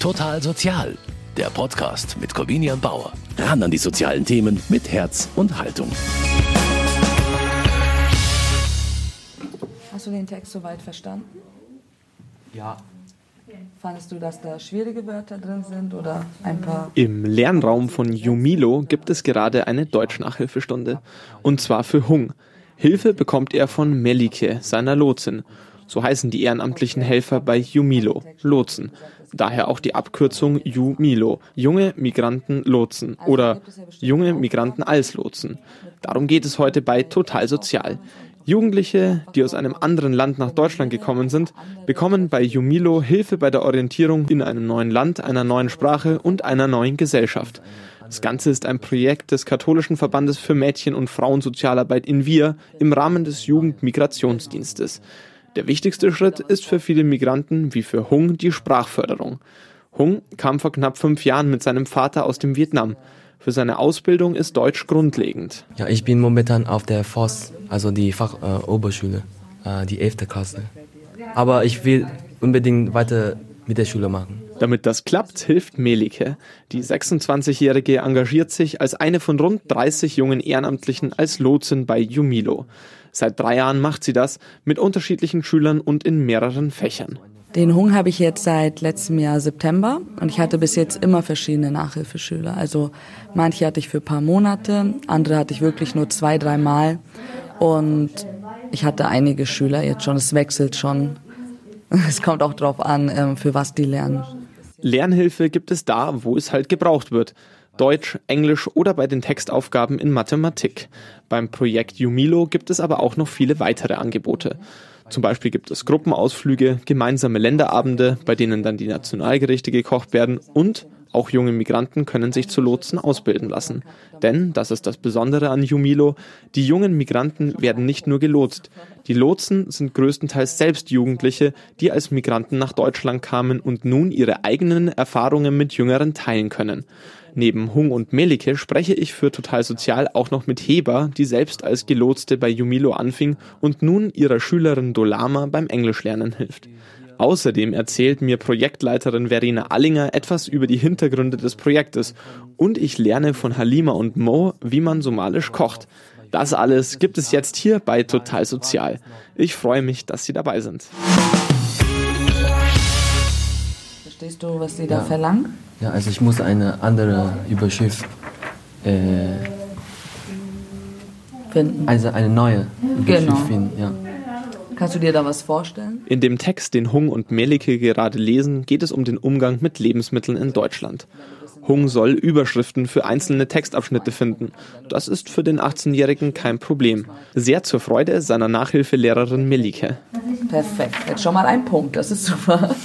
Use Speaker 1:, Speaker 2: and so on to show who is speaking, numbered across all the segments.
Speaker 1: Total Sozial, der Podcast mit Corvinian Bauer. Ran an die sozialen Themen mit Herz und Haltung.
Speaker 2: Hast du den Text soweit verstanden?
Speaker 3: Ja.
Speaker 2: Fandest du, dass da schwierige Wörter drin sind oder ein paar?
Speaker 4: Im Lernraum von Jumilo gibt es gerade eine Deutschnachhilfestunde. Und zwar für Hung. Hilfe bekommt er von Melike, seiner Lotsin. So heißen die ehrenamtlichen Helfer bei Jumilo, Lotsen. Daher auch die Abkürzung Jumilo, junge Migranten Lotsen oder junge Migranten als Lotsen. Darum geht es heute bei Total Sozial. Jugendliche, die aus einem anderen Land nach Deutschland gekommen sind, bekommen bei Jumilo Hilfe bei der Orientierung in einem neuen Land, einer neuen Sprache und einer neuen Gesellschaft. Das Ganze ist ein Projekt des Katholischen Verbandes für Mädchen- und Frauensozialarbeit in Wir im Rahmen des Jugendmigrationsdienstes. Der wichtigste Schritt ist für viele Migranten wie für Hung die Sprachförderung. Hung kam vor knapp fünf Jahren mit seinem Vater aus dem Vietnam. Für seine Ausbildung ist Deutsch grundlegend.
Speaker 3: Ja, ich bin momentan auf der FOS, also die Fachoberschule, äh, die 11. Klasse. Aber ich will unbedingt weiter mit der Schule machen.
Speaker 4: Damit das klappt, hilft Melike. Die 26-Jährige engagiert sich als eine von rund 30 jungen Ehrenamtlichen als Lotsin bei Jumilo. Seit drei Jahren macht sie das mit unterschiedlichen Schülern und in mehreren Fächern.
Speaker 2: Den Hung habe ich jetzt seit letztem Jahr September und ich hatte bis jetzt immer verschiedene Nachhilfeschüler. Also manche hatte ich für ein paar Monate, andere hatte ich wirklich nur zwei, dreimal und ich hatte einige Schüler jetzt schon. Es wechselt schon. Es kommt auch darauf an, ähm, für was die lernen.
Speaker 4: Lernhilfe gibt es da, wo es halt gebraucht wird. Deutsch, Englisch oder bei den Textaufgaben in Mathematik. Beim Projekt Jumilo gibt es aber auch noch viele weitere Angebote. Zum Beispiel gibt es Gruppenausflüge, gemeinsame Länderabende, bei denen dann die Nationalgerichte gekocht werden und auch junge Migranten können sich zu Lotsen ausbilden lassen. Denn, das ist das Besondere an Jumilo, die jungen Migranten werden nicht nur gelotst. Die Lotsen sind größtenteils selbst Jugendliche, die als Migranten nach Deutschland kamen und nun ihre eigenen Erfahrungen mit Jüngeren teilen können. Neben Hung und Melike spreche ich für Total Sozial auch noch mit Heber, die selbst als Gelotste bei Jumilo anfing und nun ihrer Schülerin Dolama beim Englischlernen hilft. Außerdem erzählt mir Projektleiterin Verena Allinger etwas über die Hintergründe des Projektes und ich lerne von Halima und Mo, wie man somalisch kocht. Das alles gibt es jetzt hier bei Total Sozial. Ich freue mich, dass Sie dabei sind.
Speaker 2: Verstehst du, was sie da verlangen?
Speaker 3: Ja, also ich muss eine andere Überschrift äh,
Speaker 2: Finden.
Speaker 3: also eine neue Überschrift
Speaker 2: Genau.
Speaker 3: finden. Ja.
Speaker 2: Kannst du dir da was vorstellen?
Speaker 4: In dem Text, den Hung und Melike gerade lesen, geht es um den Umgang mit Lebensmitteln in Deutschland. Hung soll Überschriften für einzelne Textabschnitte finden. Das ist für den 18-Jährigen kein Problem. Sehr zur Freude seiner Nachhilfelehrerin Melike.
Speaker 2: Perfekt. Jetzt schon mal ein Punkt. Das ist super.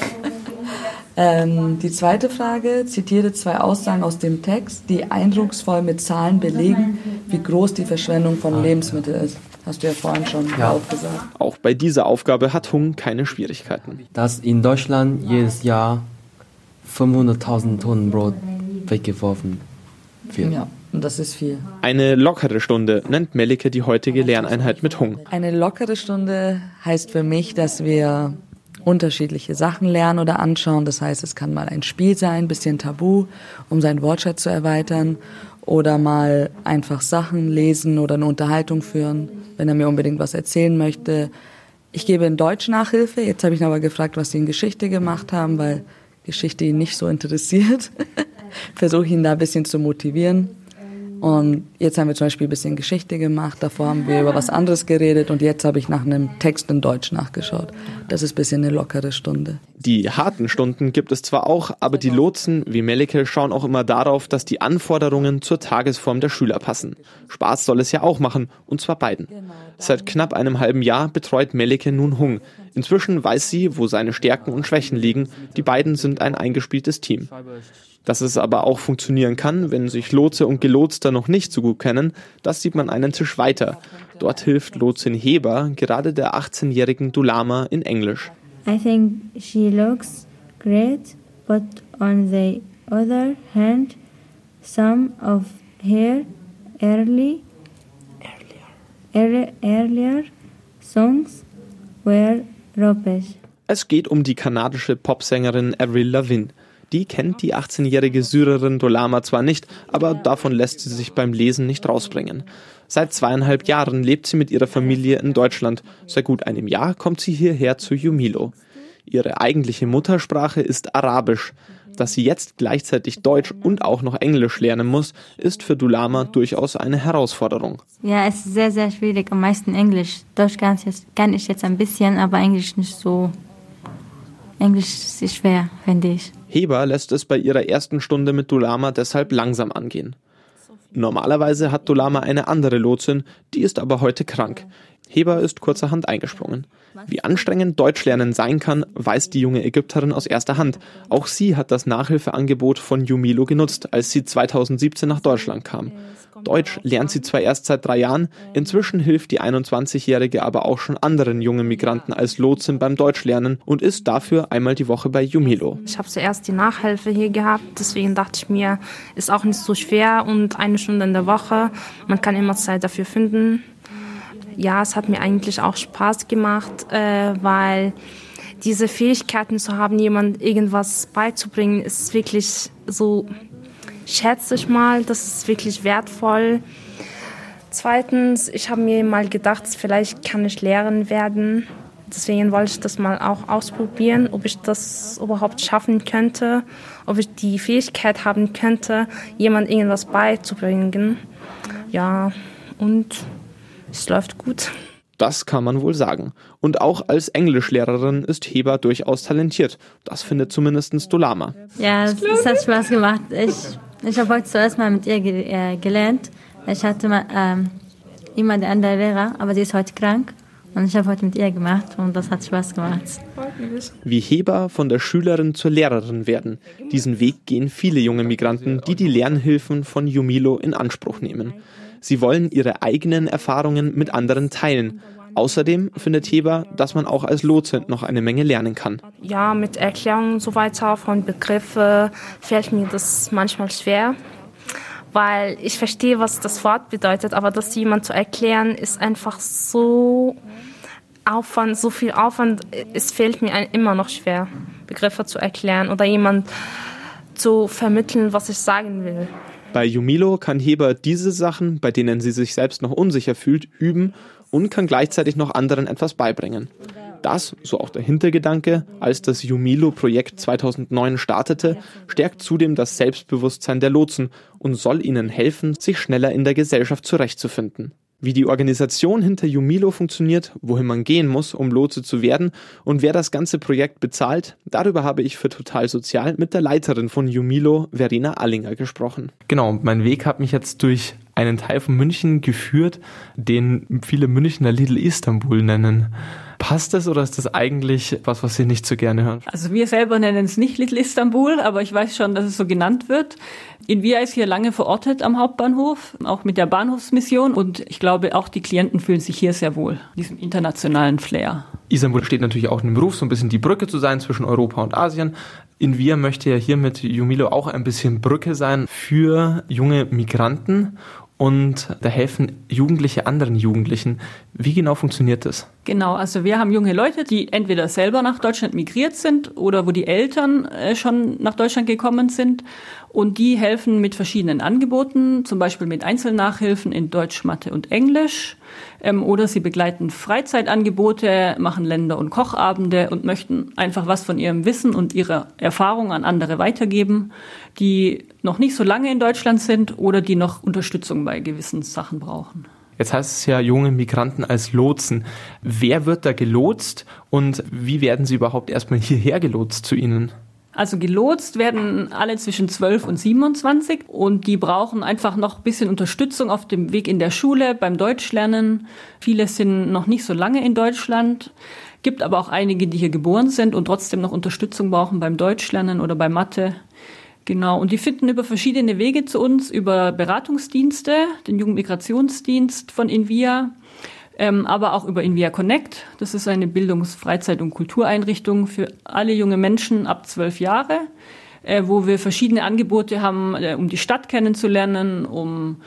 Speaker 2: Ähm, die zweite Frage, zitiere zwei Aussagen aus dem Text, die eindrucksvoll mit Zahlen belegen, wie groß die Verschwendung von Lebensmitteln ist. Hast du ja vorhin schon
Speaker 3: Ja.
Speaker 2: auch gesagt.
Speaker 4: Auch bei dieser Aufgabe hat Hung keine Schwierigkeiten.
Speaker 3: Dass in Deutschland jedes Jahr 500.000 Tonnen Brot weggeworfen wird.
Speaker 2: Ja, und das ist viel.
Speaker 4: Eine lockere Stunde nennt Melike die heutige Lerneinheit mit Hung.
Speaker 2: Eine lockere Stunde heißt für mich, dass wir unterschiedliche Sachen lernen oder anschauen. Das heißt, es kann mal ein Spiel sein, bisschen Tabu, um seinen Wortschatz zu erweitern. Oder mal einfach Sachen lesen oder eine Unterhaltung führen, wenn er mir unbedingt was erzählen möchte. Ich gebe in Deutsch Nachhilfe. Jetzt habe ich ihn aber gefragt, was sie in Geschichte gemacht haben, weil Geschichte ihn nicht so interessiert. Versuche ihn da ein bisschen zu motivieren. Und jetzt haben wir zum Beispiel ein bisschen Geschichte gemacht, davor haben wir über was anderes geredet und jetzt habe ich nach einem Text in Deutsch nachgeschaut. Das ist ein bisschen eine lockere Stunde.
Speaker 4: Die harten Stunden gibt es zwar auch, aber die Lotsen wie Melike schauen auch immer darauf, dass die Anforderungen zur Tagesform der Schüler passen. Spaß soll es ja auch machen, und zwar beiden. Seit knapp einem halben Jahr betreut Melike nun Hung. Inzwischen weiß sie, wo seine Stärken und Schwächen liegen. Die beiden sind ein eingespieltes Team. Dass es aber auch funktionieren kann, wenn sich Lotse und Gelotster noch nicht so gut kennen, das sieht man einen Tisch weiter. Dort hilft Lotsin Heber gerade der 18-jährigen Dulama in Englisch.
Speaker 5: I think she looks great, but on the other hand, some of her early earlier, earlier songs were rubbish.
Speaker 4: Es geht um die kanadische Popsängerin Avril Lavigne. Die kennt die 18-jährige Syrerin Dolama zwar nicht, aber davon lässt sie sich beim Lesen nicht rausbringen. Seit zweieinhalb Jahren lebt sie mit ihrer Familie in Deutschland. Seit gut einem Jahr kommt sie hierher zu Jumilo. Ihre eigentliche Muttersprache ist Arabisch. Dass sie jetzt gleichzeitig Deutsch und auch noch Englisch lernen muss, ist für Dulama durchaus eine Herausforderung.
Speaker 5: Ja, es ist sehr, sehr schwierig. Am meisten Englisch. Deutsch kann ich jetzt, kann ich jetzt ein bisschen, aber Englisch nicht so. Englisch ist schwer, finde ich.
Speaker 4: Heber lässt es bei ihrer ersten Stunde mit Dulama deshalb langsam angehen. Normalerweise hat Dulama eine andere Lotsin, die ist aber heute krank. Heber ist kurzerhand eingesprungen. Wie anstrengend Deutschlernen sein kann, weiß die junge Ägypterin aus erster Hand. Auch sie hat das Nachhilfeangebot von Jumilo genutzt, als sie 2017 nach Deutschland kam. Deutsch lernt sie zwar erst seit drei Jahren, inzwischen hilft die 21-Jährige aber auch schon anderen jungen Migranten als Lotsin beim Deutschlernen und ist dafür einmal die Woche bei Jumilo.
Speaker 6: Ich habe zuerst die Nachhilfe hier gehabt, deswegen dachte ich mir, ist auch nicht so schwer und eine Stunde in der Woche, man kann immer Zeit dafür finden ja, es hat mir eigentlich auch Spaß gemacht, äh, weil diese Fähigkeiten zu haben, jemand irgendwas beizubringen, ist wirklich so, schätze ich mal, das ist wirklich wertvoll. Zweitens, ich habe mir mal gedacht, vielleicht kann ich Lehrerin werden. Deswegen wollte ich das mal auch ausprobieren, ob ich das überhaupt schaffen könnte, ob ich die Fähigkeit haben könnte, jemand irgendwas beizubringen. Ja, und es läuft gut.
Speaker 4: Das kann man wohl sagen. Und auch als Englischlehrerin ist Heber durchaus talentiert. Das findet zumindest Dolama.
Speaker 5: Ja, es hat Spaß gemacht. Ich, ich habe heute zuerst mal mit ihr ge äh, gelernt. Ich hatte mal, ähm, immer der andere Lehrer, aber sie ist heute krank. Und ich habe heute mit ihr gemacht und das hat Spaß gemacht.
Speaker 4: Wie Heber von der Schülerin zur Lehrerin werden. Diesen Weg gehen viele junge Migranten, die die Lernhilfen von Jumilo in Anspruch nehmen. Sie wollen ihre eigenen Erfahrungen mit anderen teilen. Außerdem findet Heber, dass man auch als Lotse noch eine Menge lernen kann.
Speaker 6: Ja, mit Erklärungen und so weiter von Begriffen fällt mir das manchmal schwer, weil ich verstehe, was das Wort bedeutet, aber das jemand zu erklären, ist einfach so Aufwand, so viel Aufwand. Es fällt mir immer noch schwer, Begriffe zu erklären oder jemand zu vermitteln, was ich sagen will.
Speaker 4: Bei Jumilo kann Heber diese Sachen, bei denen sie sich selbst noch unsicher fühlt, üben und kann gleichzeitig noch anderen etwas beibringen. Das, so auch der Hintergedanke, als das Jumilo-Projekt 2009 startete, stärkt zudem das Selbstbewusstsein der Lotsen und soll ihnen helfen, sich schneller in der Gesellschaft zurechtzufinden wie die Organisation hinter Jumilo funktioniert, wohin man gehen muss, um Lotse zu werden und wer das ganze Projekt bezahlt, darüber habe ich für Total Sozial mit der Leiterin von Jumilo, Verena Allinger, gesprochen.
Speaker 7: Genau, mein Weg hat mich jetzt durch einen Teil von München geführt, den viele Münchner Little Istanbul nennen. Passt das oder ist das eigentlich was, was Sie nicht so gerne hören?
Speaker 8: Also wir selber nennen es nicht Little Istanbul, aber ich weiß schon, dass es so genannt wird. Invia ist hier lange verortet am Hauptbahnhof, auch mit der Bahnhofsmission und ich glaube auch die Klienten fühlen sich hier sehr wohl, diesem internationalen Flair.
Speaker 7: Istanbul steht natürlich auch in dem Beruf, so ein bisschen die Brücke zu sein zwischen Europa und Asien. Invia möchte ja hier mit Jumilo auch ein bisschen Brücke sein für junge Migranten und da helfen Jugendliche anderen Jugendlichen. Wie genau funktioniert das?
Speaker 8: Genau, also wir haben junge Leute, die entweder selber nach Deutschland migriert sind oder wo die Eltern äh, schon nach Deutschland gekommen sind und die helfen mit verschiedenen Angeboten, zum Beispiel mit Einzelnachhilfen in Deutsch, Mathe und Englisch. Ähm, oder sie begleiten Freizeitangebote, machen Länder- und Kochabende und möchten einfach was von ihrem Wissen und ihrer Erfahrung an andere weitergeben, die noch nicht so lange in Deutschland sind oder die noch Unterstützung bei gewissen Sachen brauchen.
Speaker 7: Jetzt heißt es ja junge Migranten als Lotsen. Wer wird da gelotst und wie werden sie überhaupt erstmal hierher gelotst zu Ihnen?
Speaker 8: Also gelotst werden alle zwischen 12 und 27 und die brauchen einfach noch ein bisschen Unterstützung auf dem Weg in der Schule, beim Deutschlernen. Viele sind noch nicht so lange in Deutschland. Gibt aber auch einige, die hier geboren sind und trotzdem noch Unterstützung brauchen beim Deutschlernen oder bei Mathe. Genau, und die finden über verschiedene Wege zu uns, über Beratungsdienste, den Jugendmigrationsdienst von Invia, ähm, aber auch über Invia Connect. Das ist eine Bildungs-, Freizeit- und Kultureinrichtung für alle junge Menschen ab zwölf Jahre, äh, wo wir verschiedene Angebote haben, äh, um die Stadt kennenzulernen, um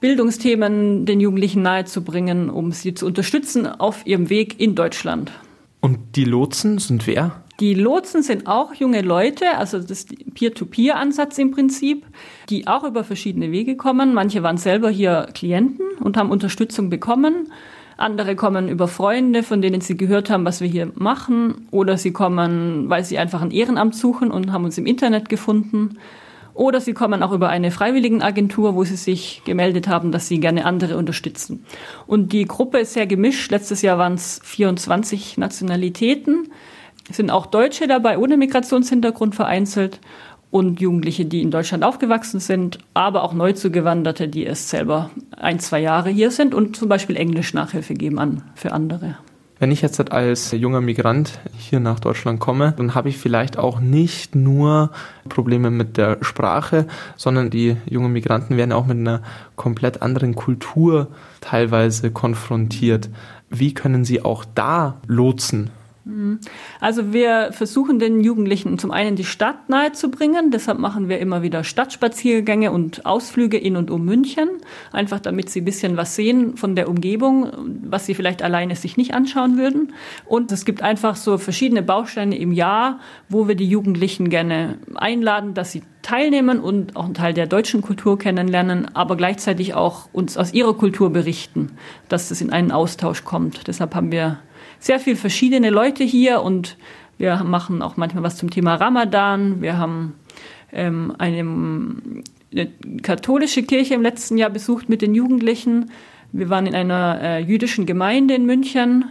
Speaker 8: Bildungsthemen den Jugendlichen nahezubringen, um sie zu unterstützen auf ihrem Weg in Deutschland.
Speaker 7: Und die Lotsen sind wer?
Speaker 8: Die Lotsen sind auch junge Leute, also das Peer-to-Peer-Ansatz im Prinzip, die auch über verschiedene Wege kommen. Manche waren selber hier Klienten und haben Unterstützung bekommen. Andere kommen über Freunde, von denen sie gehört haben, was wir hier machen. Oder sie kommen, weil sie einfach ein Ehrenamt suchen und haben uns im Internet gefunden. Oder sie kommen auch über eine Freiwilligenagentur, wo sie sich gemeldet haben, dass sie gerne andere unterstützen. Und die Gruppe ist sehr gemischt. Letztes Jahr waren es 24 Nationalitäten. Es sind auch Deutsche dabei, ohne Migrationshintergrund vereinzelt und Jugendliche, die in Deutschland aufgewachsen sind, aber auch Neuzugewanderte, die erst selber ein, zwei Jahre hier sind und zum Beispiel Englisch Nachhilfe geben an für andere.
Speaker 7: Wenn ich jetzt als junger Migrant hier nach Deutschland komme, dann habe ich vielleicht auch nicht nur Probleme mit der Sprache, sondern die jungen Migranten werden auch mit einer komplett anderen Kultur teilweise konfrontiert. Wie können sie auch da lotsen?
Speaker 8: Mhm. Also wir versuchen den Jugendlichen zum einen die Stadt nahezubringen. Deshalb machen wir immer wieder Stadtspaziergänge und Ausflüge in und um München. Einfach damit sie ein bisschen was sehen von der Umgebung, was sie vielleicht alleine sich nicht anschauen würden. Und es gibt einfach so verschiedene Bausteine im Jahr, wo wir die Jugendlichen gerne einladen, dass sie teilnehmen und auch einen Teil der deutschen Kultur kennenlernen, aber gleichzeitig auch uns aus ihrer Kultur berichten, dass es in einen Austausch kommt. Deshalb haben wir sehr viel verschiedene Leute hier und wir machen auch manchmal was zum Thema Ramadan. Wir haben ähm, eine, eine katholische Kirche im letzten Jahr besucht mit den Jugendlichen. Wir waren in einer äh, jüdischen Gemeinde in München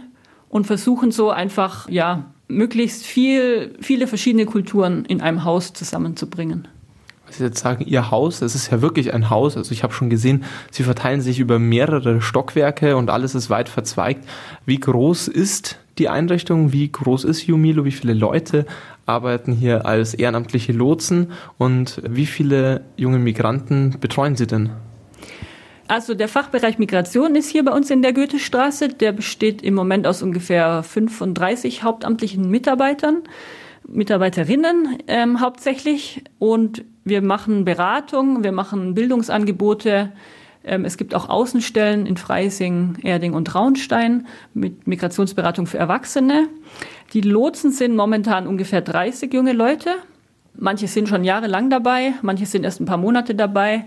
Speaker 8: und versuchen so einfach, ja, möglichst viel, viele verschiedene Kulturen in einem Haus zusammenzubringen.
Speaker 7: Sie jetzt sagen, Ihr Haus, das ist ja wirklich ein Haus. Also ich habe schon gesehen, Sie verteilen sich über mehrere Stockwerke und alles ist weit verzweigt. Wie groß ist die Einrichtung? Wie groß ist Jumilo? Wie viele Leute arbeiten hier als ehrenamtliche Lotsen? Und wie viele junge Migranten betreuen Sie denn?
Speaker 8: Also der Fachbereich Migration ist hier bei uns in der Goethestraße. Der besteht im Moment aus ungefähr 35 hauptamtlichen Mitarbeitern. Mitarbeiterinnen ähm, hauptsächlich und wir machen Beratung, wir machen Bildungsangebote. Ähm, es gibt auch Außenstellen in Freising, Erding und Traunstein mit Migrationsberatung für Erwachsene. Die Lotsen sind momentan ungefähr 30 junge Leute. Manche sind schon jahrelang dabei, manche sind erst ein paar Monate dabei.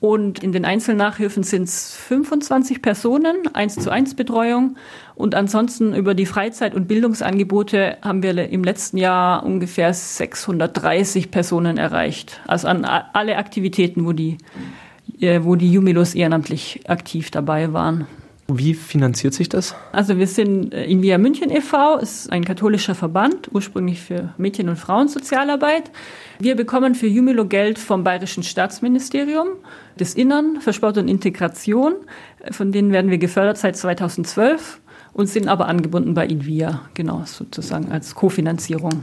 Speaker 8: Und in den Einzelnachhilfen sind es 25 Personen, 1 zu 1 Betreuung. Und ansonsten über die Freizeit- und Bildungsangebote haben wir im letzten Jahr ungefähr 630 Personen erreicht. Also an alle Aktivitäten, wo die, äh, wo die Jumilos ehrenamtlich aktiv dabei waren.
Speaker 7: Wie finanziert sich das?
Speaker 8: Also wir sind äh, in Via München e.V., ist ein katholischer Verband, ursprünglich für Mädchen- und Frauensozialarbeit. Wir bekommen für Jumilo Geld vom Bayerischen Staatsministerium des Innern für Sport und Integration. Von denen werden wir gefördert seit 2012 und sind aber angebunden bei Invia, genau, sozusagen als Kofinanzierung.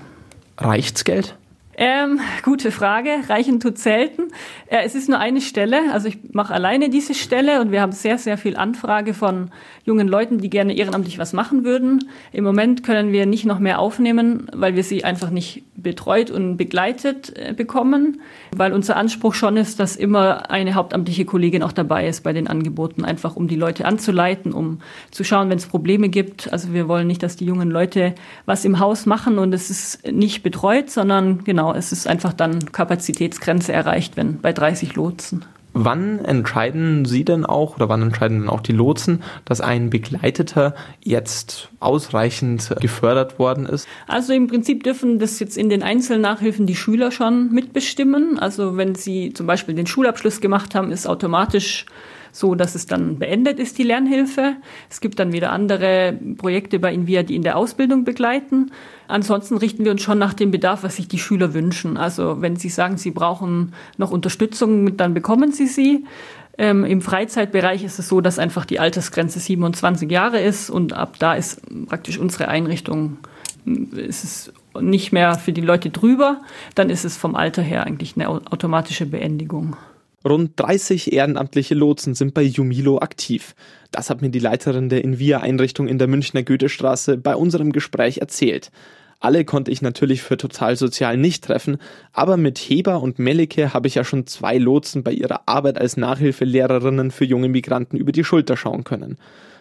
Speaker 7: Reicht's Geld?
Speaker 8: Ähm, gute Frage. Reichen tut selten. Äh, es ist nur eine Stelle. Also ich mache alleine diese Stelle und wir haben sehr, sehr viel Anfrage von jungen Leuten, die gerne ehrenamtlich was machen würden. Im Moment können wir nicht noch mehr aufnehmen, weil wir sie einfach nicht betreut und begleitet äh, bekommen, weil unser Anspruch schon ist, dass immer eine hauptamtliche Kollegin auch dabei ist bei den Angeboten, einfach um die Leute anzuleiten, um zu schauen, wenn es Probleme gibt. Also wir wollen nicht, dass die jungen Leute was im Haus machen und es ist nicht betreut, sondern genau genau, es ist einfach dann Kapazitätsgrenze erreicht, wenn bei 30 Lotsen.
Speaker 7: Wann entscheiden Sie denn auch oder wann entscheiden dann auch die Lotsen, dass ein Begleiteter jetzt ausreichend gefördert worden ist?
Speaker 8: Also im Prinzip dürfen das jetzt in den Einzelnachhilfen die Schüler schon mitbestimmen. Also wenn sie zum Beispiel den Schulabschluss gemacht haben, ist automatisch so, dass es dann beendet ist, die Lernhilfe. Es gibt dann wieder andere Projekte bei Invia, die in der Ausbildung begleiten. Ansonsten richten wir uns schon nach dem Bedarf, was sich die Schüler wünschen. Also wenn sie sagen, sie brauchen noch Unterstützung, dann bekommen sie sie. Ähm, Im Freizeitbereich ist es so, dass einfach die Altersgrenze 27 Jahre ist und ab da ist praktisch unsere Einrichtung ist es nicht mehr für die Leute drüber, dann ist es vom Alter her eigentlich eine automatische Beendigung.
Speaker 4: Rund 30 ehrenamtliche Lotsen sind bei Jumilo aktiv. Das hat mir die Leiterin der Invia-Einrichtung in der Münchner Goethestraße bei unserem Gespräch erzählt. Alle konnte ich natürlich für Total Sozial nicht treffen, aber mit Heber und Melike habe ich ja schon zwei Lotsen bei ihrer Arbeit als Nachhilfelehrerinnen für junge Migranten über die Schulter schauen können.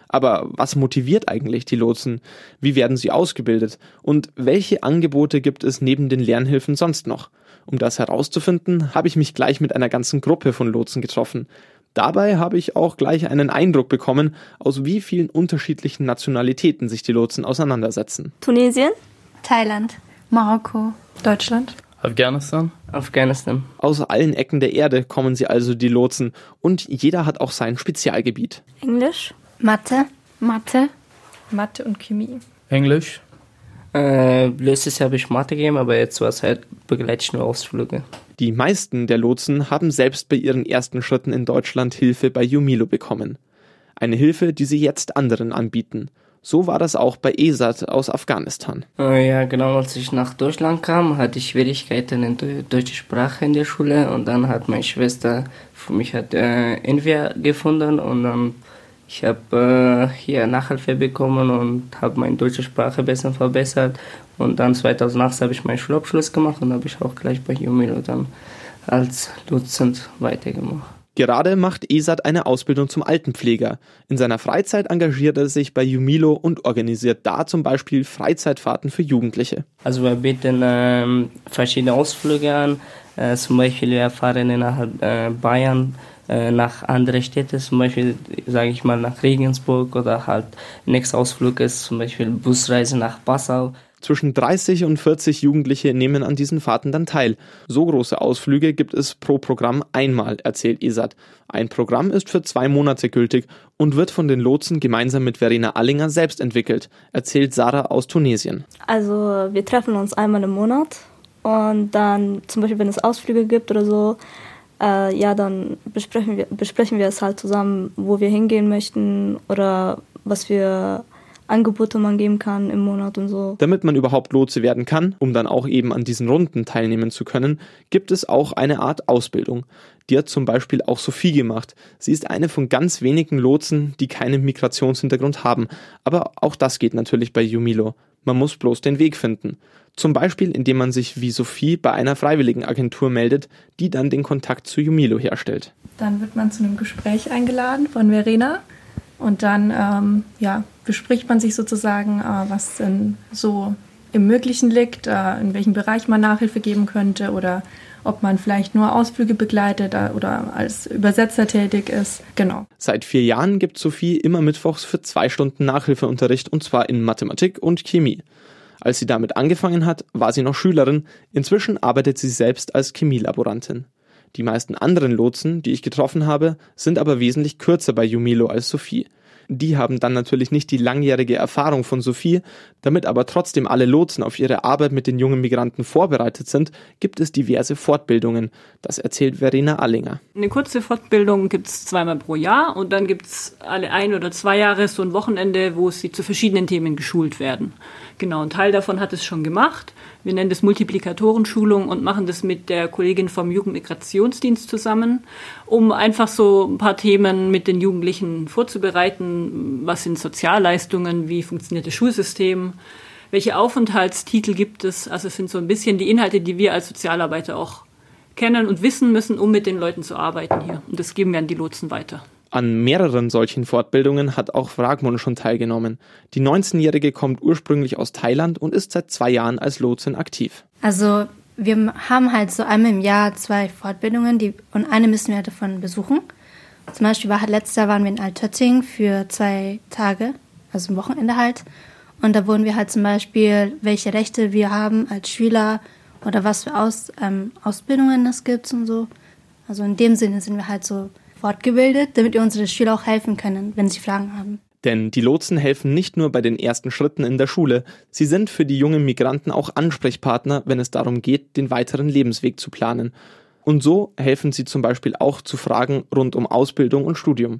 Speaker 4: Aber was motiviert eigentlich die Lotsen? Wie werden sie ausgebildet? Und welche Angebote gibt es neben den Lernhilfen sonst noch? Um das herauszufinden, habe ich mich gleich mit einer ganzen Gruppe von Lotsen getroffen. Dabei habe ich auch gleich einen Eindruck bekommen, aus wie vielen unterschiedlichen Nationalitäten sich die Lotsen auseinandersetzen.
Speaker 9: Tunesien,
Speaker 10: Thailand,
Speaker 11: Marokko, Deutschland,
Speaker 12: Afghanistan,
Speaker 3: Afghanistan.
Speaker 4: Aus allen Ecken der Erde kommen sie also die Lotsen und jeder hat auch sein Spezialgebiet.
Speaker 9: Englisch,
Speaker 10: Mathe,
Speaker 11: Mathe, Mathe und Chemie.
Speaker 12: Englisch.
Speaker 3: Äh, letztes Jahr habe ich Mathe gegeben, aber jetzt war es halt begleite ich nur Ausflüge.
Speaker 4: Die meisten der Lotsen haben selbst bei ihren ersten Schritten in Deutschland Hilfe bei Jumilo bekommen. Eine Hilfe, die sie jetzt anderen anbieten. So war das auch bei Esat aus Afghanistan.
Speaker 3: Äh, ja, genau, als ich nach Deutschland kam, hatte ich Schwierigkeiten in der deutschen Sprache in der Schule und dann hat meine Schwester für mich hat äh, Envia gefunden und dann ich habe äh, hier Nachhilfe bekommen und habe meine deutsche Sprache besser verbessert und dann 2008 habe ich meinen Schulabschluss gemacht und habe ich auch gleich bei Jumilo dann als Dozent weitergemacht.
Speaker 4: Gerade macht Esat eine Ausbildung zum Altenpfleger. In seiner Freizeit engagiert er sich bei Jumilo und organisiert da zum Beispiel Freizeitfahrten für Jugendliche.
Speaker 3: Also wir bieten ähm, verschiedene Ausflüge an. Äh, zum Beispiel wir fahren innerhalb äh, Bayern nach andere Städte, zum Beispiel sage ich mal nach Regensburg oder halt nächster Ausflug ist zum Beispiel Busreise nach Passau.
Speaker 4: Zwischen 30 und 40 Jugendliche nehmen an diesen Fahrten dann teil. So große Ausflüge gibt es pro Programm einmal, erzählt Isat. Ein Programm ist für zwei Monate gültig und wird von den Lotsen gemeinsam mit Verena Allinger selbst entwickelt, erzählt Sarah aus Tunesien.
Speaker 9: Also wir treffen uns einmal im Monat und dann zum Beispiel, wenn es Ausflüge gibt oder so, äh, ja, dann besprechen wir, besprechen wir es halt zusammen, wo wir hingehen möchten oder was für Angebote man geben kann im Monat und so.
Speaker 4: Damit man überhaupt Lotse werden kann, um dann auch eben an diesen Runden teilnehmen zu können, gibt es auch eine Art Ausbildung. Die hat zum Beispiel auch Sophie gemacht. Sie ist eine von ganz wenigen Lotsen, die keinen Migrationshintergrund haben. Aber auch das geht natürlich bei Jumilo. Man muss bloß den Weg finden. Zum Beispiel, indem man sich wie Sophie bei einer Freiwilligenagentur meldet, die dann den Kontakt zu Jumilo herstellt.
Speaker 11: Dann wird man zu einem Gespräch eingeladen von Verena und dann ähm, ja, bespricht man sich sozusagen, äh, was denn so im Möglichen liegt, äh, in welchem Bereich man Nachhilfe geben könnte oder ob man vielleicht nur Ausflüge begleitet äh, oder als Übersetzer tätig ist. Genau.
Speaker 4: Seit vier Jahren gibt Sophie immer mittwochs für zwei Stunden Nachhilfeunterricht und zwar in Mathematik und Chemie. Als sie damit angefangen hat, war sie noch Schülerin. Inzwischen arbeitet sie selbst als Chemielaborantin. Die meisten anderen Lotsen, die ich getroffen habe, sind aber wesentlich kürzer bei Jumilo als Sophie. Die haben dann natürlich nicht die langjährige Erfahrung von Sophie. Damit aber trotzdem alle Lotsen auf ihre Arbeit mit den jungen Migranten vorbereitet sind, gibt es diverse Fortbildungen. Das erzählt Verena Allinger.
Speaker 8: Eine kurze Fortbildung gibt es zweimal pro Jahr und dann gibt es alle ein oder zwei Jahre so ein Wochenende, wo sie zu verschiedenen Themen geschult werden. Genau, ein Teil davon hat es schon gemacht. Wir nennen das Multiplikatorenschulung und machen das mit der Kollegin vom Jugendmigrationsdienst zusammen, um einfach so ein paar Themen mit den Jugendlichen vorzubereiten. Was sind Sozialleistungen? Wie funktioniert das Schulsystem? Welche Aufenthaltstitel gibt es? Also es sind so ein bisschen die Inhalte, die wir als Sozialarbeiter auch kennen und wissen müssen, um mit den Leuten zu arbeiten hier. Und das geben wir an die Lotsen weiter.
Speaker 4: An mehreren solchen Fortbildungen hat auch Fragmon schon teilgenommen. Die 19-Jährige kommt ursprünglich aus Thailand und ist seit zwei Jahren als Lotsin aktiv.
Speaker 10: Also wir haben halt so einmal im Jahr zwei Fortbildungen die, und eine müssen wir davon besuchen. Zum Beispiel war letztes Jahr waren wir in Altötting für zwei Tage, also ein Wochenende halt. Und da wurden wir halt zum Beispiel, welche Rechte wir haben als Schüler oder was für Aus, ähm, Ausbildungen es gibt und so. Also in dem Sinne sind wir halt so fortgebildet, damit wir unsere Schüler auch helfen können, wenn sie Fragen haben.
Speaker 4: Denn die Lotsen helfen nicht nur bei den ersten Schritten in der Schule, sie sind für die jungen Migranten auch Ansprechpartner, wenn es darum geht, den weiteren Lebensweg zu planen. Und so helfen sie zum Beispiel auch zu Fragen rund um Ausbildung und Studium.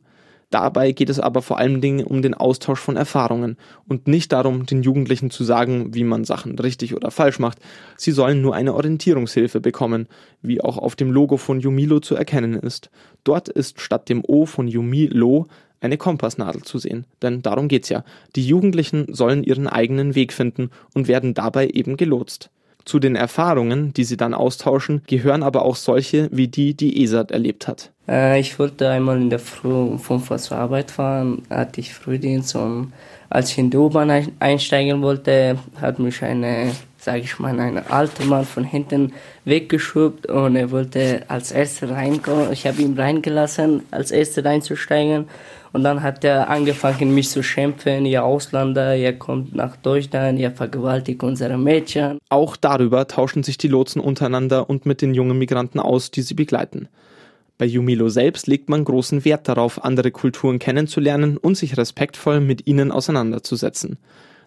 Speaker 4: Dabei geht es aber vor allen Dingen um den Austausch von Erfahrungen und nicht darum, den Jugendlichen zu sagen, wie man Sachen richtig oder falsch macht. Sie sollen nur eine Orientierungshilfe bekommen, wie auch auf dem Logo von Jumilo zu erkennen ist. Dort ist statt dem O von Jumilo eine Kompassnadel zu sehen. Denn darum geht's ja. Die Jugendlichen sollen ihren eigenen Weg finden und werden dabei eben gelotst. Zu den Erfahrungen, die sie dann austauschen, gehören aber auch solche wie die, die Esat erlebt hat.
Speaker 3: Äh, ich wollte einmal in der Früh um 5 Uhr zur Arbeit fahren, hatte ich Frühdienst und als ich in die U-Bahn einsteigen wollte, hat mich eine, sage ich mal, ein alter Mann von hinten weggeschoben und er wollte als Erster reinkommen. Ich habe ihn reingelassen, als Erster reinzusteigen. Und dann hat er angefangen, mich zu schimpfen, ihr Ausländer, ihr kommt nach Deutschland, ihr vergewaltigt unsere Mädchen.
Speaker 4: Auch darüber tauschen sich die Lotsen untereinander und mit den jungen Migranten aus, die sie begleiten. Bei Jumilo selbst legt man großen Wert darauf, andere Kulturen kennenzulernen und sich respektvoll mit ihnen auseinanderzusetzen.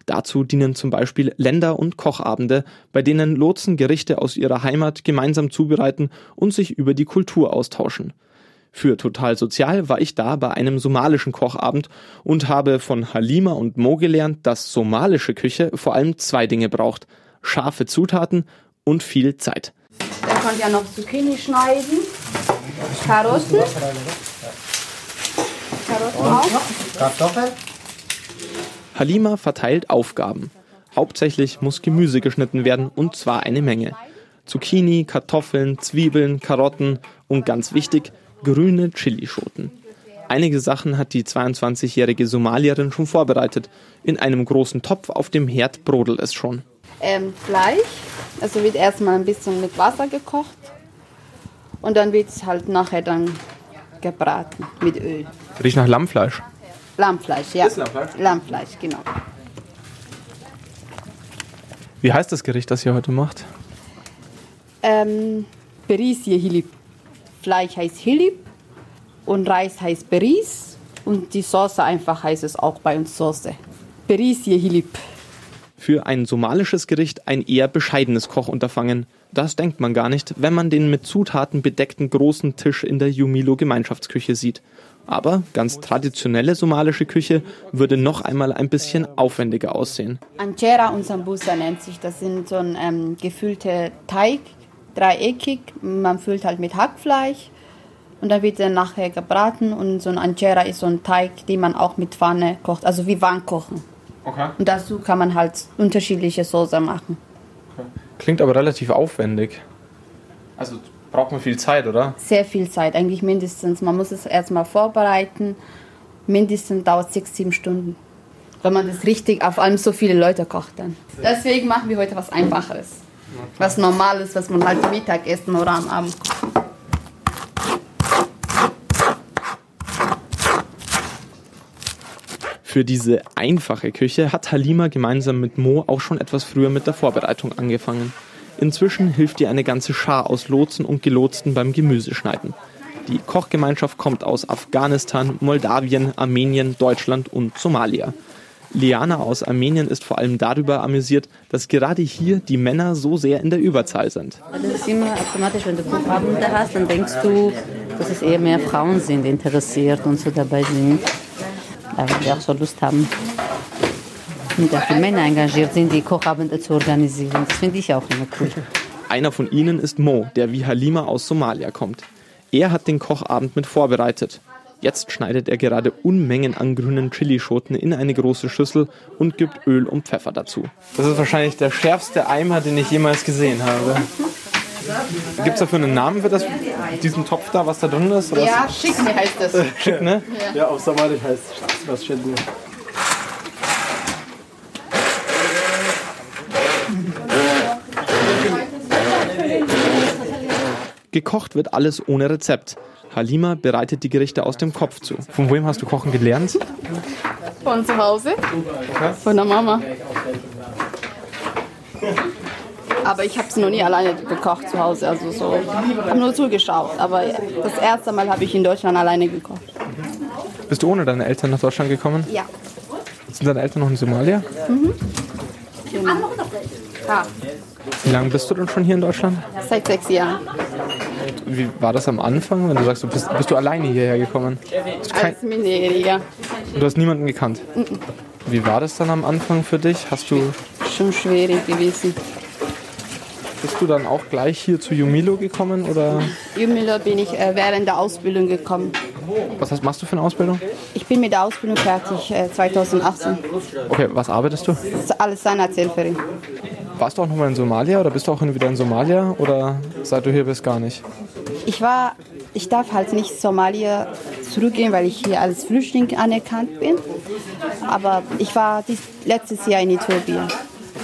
Speaker 4: Dazu dienen zum Beispiel Länder- und Kochabende, bei denen Lotsen Gerichte aus ihrer Heimat gemeinsam zubereiten und sich über die Kultur austauschen. Für Total Sozial war ich da bei einem somalischen Kochabend und habe von Halima und Mo gelernt, dass somalische Küche vor allem zwei Dinge braucht. Scharfe Zutaten und viel Zeit.
Speaker 12: Dann könnt ihr noch Zucchini schneiden, Karotten, Karotten auch.
Speaker 13: Kartoffeln.
Speaker 4: Halima verteilt Aufgaben. Hauptsächlich muss Gemüse geschnitten werden und zwar eine Menge. Zucchini, Kartoffeln, Zwiebeln, Karotten und ganz wichtig, grüne Chilischoten. Einige Sachen hat die 22-jährige Somalierin schon vorbereitet. In einem großen Topf auf dem Herd brodelt es schon.
Speaker 12: Ähm, Fleisch, also wird erstmal ein bisschen mit Wasser gekocht und dann wird es halt nachher dann gebraten mit Öl.
Speaker 4: Riecht nach Lammfleisch.
Speaker 12: Lammfleisch, ja.
Speaker 4: Ist Lammfleisch?
Speaker 12: Lammfleisch, genau.
Speaker 4: Wie heißt das Gericht, das ihr heute macht?
Speaker 12: Ähm, Berisje Hilip. Fleisch heißt Hilip und Reis heißt Beris und die Soße einfach heißt es auch bei uns Soße. Berisje Hilip.
Speaker 4: Für ein somalisches Gericht ein eher bescheidenes Kochunterfangen. Das denkt man gar nicht, wenn man den mit Zutaten bedeckten großen Tisch in der Jumilo Gemeinschaftsküche sieht. Aber ganz traditionelle somalische Küche würde noch einmal ein bisschen aufwendiger aussehen.
Speaker 12: Anjera und Sambusa nennt sich. Das sind so ein ähm, gefüllte Teig, dreieckig. Man füllt halt mit Hackfleisch und dann wird er nachher gebraten. Und so ein Anjera ist so ein Teig, den man auch mit Pfanne kocht, also wie Wandkochen.
Speaker 4: Okay.
Speaker 12: Und dazu kann man halt unterschiedliche Soße machen.
Speaker 4: Klingt aber relativ aufwendig. Also braucht man viel Zeit, oder?
Speaker 12: Sehr viel Zeit, eigentlich mindestens. Man muss es erstmal vorbereiten. Mindestens dauert sechs, sieben Stunden. Wenn man das richtig, auf allem so viele Leute kocht dann. Deswegen machen wir heute was Einfacheres. Was Normales, was man halt Mittag essen oder am Abend kocht.
Speaker 4: Für diese einfache Küche hat Halima gemeinsam mit Mo auch schon etwas früher mit der Vorbereitung angefangen. Inzwischen hilft ihr eine ganze Schar aus Lotsen und Gelotsten beim Gemüseschneiden. Die Kochgemeinschaft kommt aus Afghanistan, Moldawien, Armenien, Deutschland und Somalia. Liana aus Armenien ist vor allem darüber amüsiert, dass gerade hier die Männer so sehr in der Überzahl sind.
Speaker 14: Das ist immer automatisch, wenn du Kochabende hast, dann denkst du, dass es eher mehr Frauen sind, interessiert und so dabei sind. Weil die auch so Lust haben, und auch die Männer engagiert sind, die Kochabende zu organisieren. Das finde ich auch immer cool.
Speaker 4: Einer von ihnen ist Mo, der wie Halima aus Somalia kommt. Er hat den Kochabend mit vorbereitet. Jetzt schneidet er gerade Unmengen an grünen Chilischoten in eine große Schüssel und gibt Öl und Pfeffer dazu. Das ist wahrscheinlich der schärfste Eimer, den ich jemals gesehen habe. Gibt es dafür einen Namen für das, diesen Topf da, was da drin ist? Oder
Speaker 12: Ja, Schickne heißt das.
Speaker 4: Schick, ne?
Speaker 13: Ja, auf Somalisch heißt was Schindel.
Speaker 4: Gekocht wird alles ohne Rezept. Halima bereitet die Gerichte aus dem Kopf zu. Von wem hast du kochen gelernt?
Speaker 12: Von zu Hause. Von der Mama. Aber ich habe es noch nie alleine gekocht zu Hause. Also so, habe nur zugeschaut. Aber das erste Mal habe ich in Deutschland alleine gekocht.
Speaker 4: Bist du ohne deine Eltern nach Deutschland gekommen?
Speaker 12: Ja.
Speaker 4: Sind deine Eltern noch in Somalia?
Speaker 12: Mhm. Genau. Ja,
Speaker 4: Wie lange bist du denn schon hier in Deutschland?
Speaker 12: seit sechs Jahren.
Speaker 4: Wie war das am Anfang, wenn du sagst, du bist, bist du alleine hierher gekommen? Du, kein,
Speaker 12: Als Minderjähriger.
Speaker 4: du hast niemanden gekannt.
Speaker 12: Mhm.
Speaker 4: Wie war das dann am Anfang für dich? Hast du,
Speaker 12: Schon schwierig gewesen.
Speaker 4: bist du dann auch gleich hier zu Jumilo gekommen oder
Speaker 12: Jümmler bin ich äh, während der Ausbildung gekommen.
Speaker 4: was hast, machst du für eine Ausbildung?
Speaker 12: Ich bin mit der Ausbildung fertig äh, 2018.
Speaker 4: Okay, was arbeitest du?
Speaker 12: Alles Zahnarzthelferin.
Speaker 7: Warst du auch nochmal in Somalia oder bist du auch wieder in Somalia oder seit du hier bist gar nicht?
Speaker 12: Ich war, ich darf halt nicht Somalia zurückgehen, weil ich hier als Flüchtling anerkannt bin. Aber ich war dies, letztes Jahr in Äthiopien.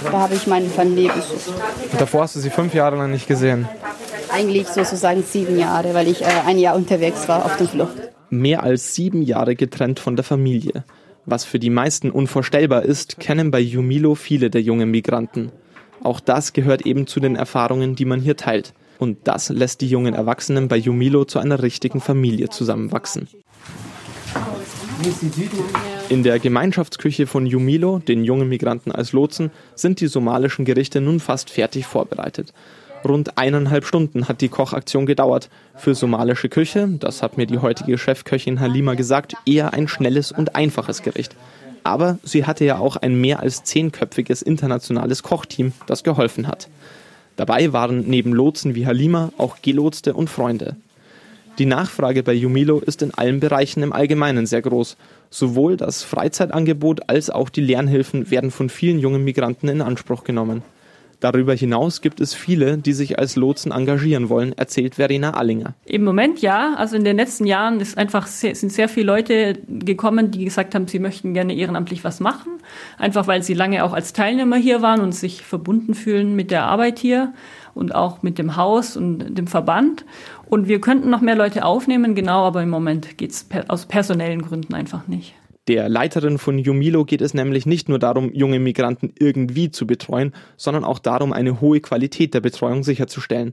Speaker 12: Da habe ich meine Familie besucht.
Speaker 7: Und davor hast du sie fünf Jahre lang nicht gesehen?
Speaker 12: Eigentlich sozusagen sieben Jahre, weil ich äh, ein Jahr unterwegs war auf der Flucht.
Speaker 4: Mehr als sieben Jahre getrennt von der Familie. Was für die meisten unvorstellbar ist, kennen bei Jumilo viele der jungen Migranten. Auch das gehört eben zu den Erfahrungen, die man hier teilt. Und das lässt die jungen Erwachsenen bei Jumilo zu einer richtigen Familie zusammenwachsen. In der Gemeinschaftsküche von Jumilo, den jungen Migranten als Lotsen, sind die somalischen Gerichte nun fast fertig vorbereitet. Rund eineinhalb Stunden hat die Kochaktion gedauert. Für somalische Küche, das hat mir die heutige Chefköchin Halima gesagt, eher ein schnelles und einfaches Gericht. Aber sie hatte ja auch ein mehr als zehnköpfiges internationales Kochteam, das geholfen hat. Dabei waren neben Lotsen wie Halima auch Gelotste und Freunde. Die Nachfrage bei Jumilo ist in allen Bereichen im Allgemeinen sehr groß. Sowohl das Freizeitangebot als auch die Lernhilfen werden von vielen jungen Migranten in Anspruch genommen. Darüber hinaus gibt es viele, die sich als Lotsen engagieren wollen, erzählt Verena Allinger.
Speaker 8: Im Moment ja. Also in den letzten Jahren ist einfach sehr, sind sehr viele Leute gekommen, die gesagt haben, sie möchten gerne ehrenamtlich was machen. Einfach weil sie lange auch als Teilnehmer hier waren und sich verbunden fühlen mit der Arbeit hier und auch mit dem Haus und dem Verband. Und wir könnten noch mehr Leute aufnehmen, genau, aber im Moment geht es per aus personellen Gründen einfach nicht.
Speaker 4: Der Leiterin von Jumilo geht es nämlich nicht nur darum, junge Migranten irgendwie zu betreuen, sondern auch darum, eine hohe Qualität der Betreuung sicherzustellen.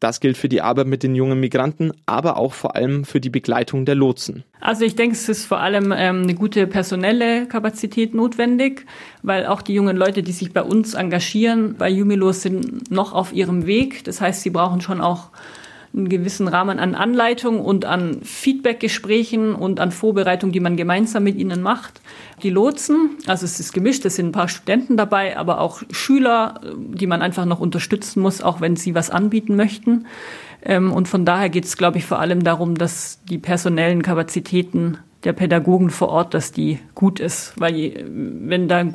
Speaker 4: Das gilt für die Arbeit mit den jungen Migranten, aber auch vor allem für die Begleitung der Lotsen.
Speaker 8: Also ich denke, es ist vor allem ähm, eine gute personelle Kapazität notwendig, weil auch die jungen Leute, die sich bei uns engagieren, bei Jumilo sind noch auf ihrem Weg. Das heißt, sie brauchen schon auch einen gewissen Rahmen an Anleitung und an Feedbackgesprächen und an Vorbereitung, die man gemeinsam mit ihnen macht. Die Lotsen, also es ist gemischt, es sind ein paar Studenten dabei, aber auch Schüler, die man einfach noch unterstützen muss, auch wenn sie was anbieten möchten. Ähm, und von daher geht es, glaube ich, vor allem darum, dass die personellen Kapazitäten der Pädagogen vor Ort, dass die gut ist. Weil wenn da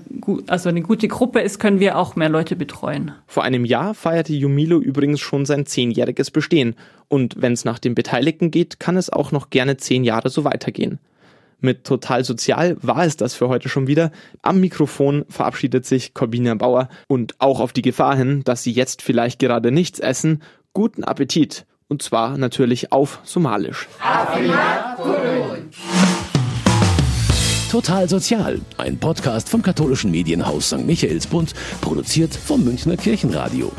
Speaker 8: also eine gute Gruppe ist, können wir auch mehr Leute betreuen.
Speaker 4: Vor einem Jahr feierte Jumilo übrigens schon sein zehnjähriges Bestehen. Und wenn es nach den Beteiligten geht, kann es auch noch gerne zehn Jahre so weitergehen. Mit Total Sozial war es das für heute schon wieder. Am Mikrofon verabschiedet sich Corbina Bauer und auch auf die Gefahr hin, dass Sie jetzt vielleicht gerade nichts essen. Guten Appetit! Und zwar natürlich auf Somalisch.
Speaker 1: Total Sozial, ein Podcast vom katholischen Medienhaus St. Michaelsbund, produziert vom Münchner Kirchenradio.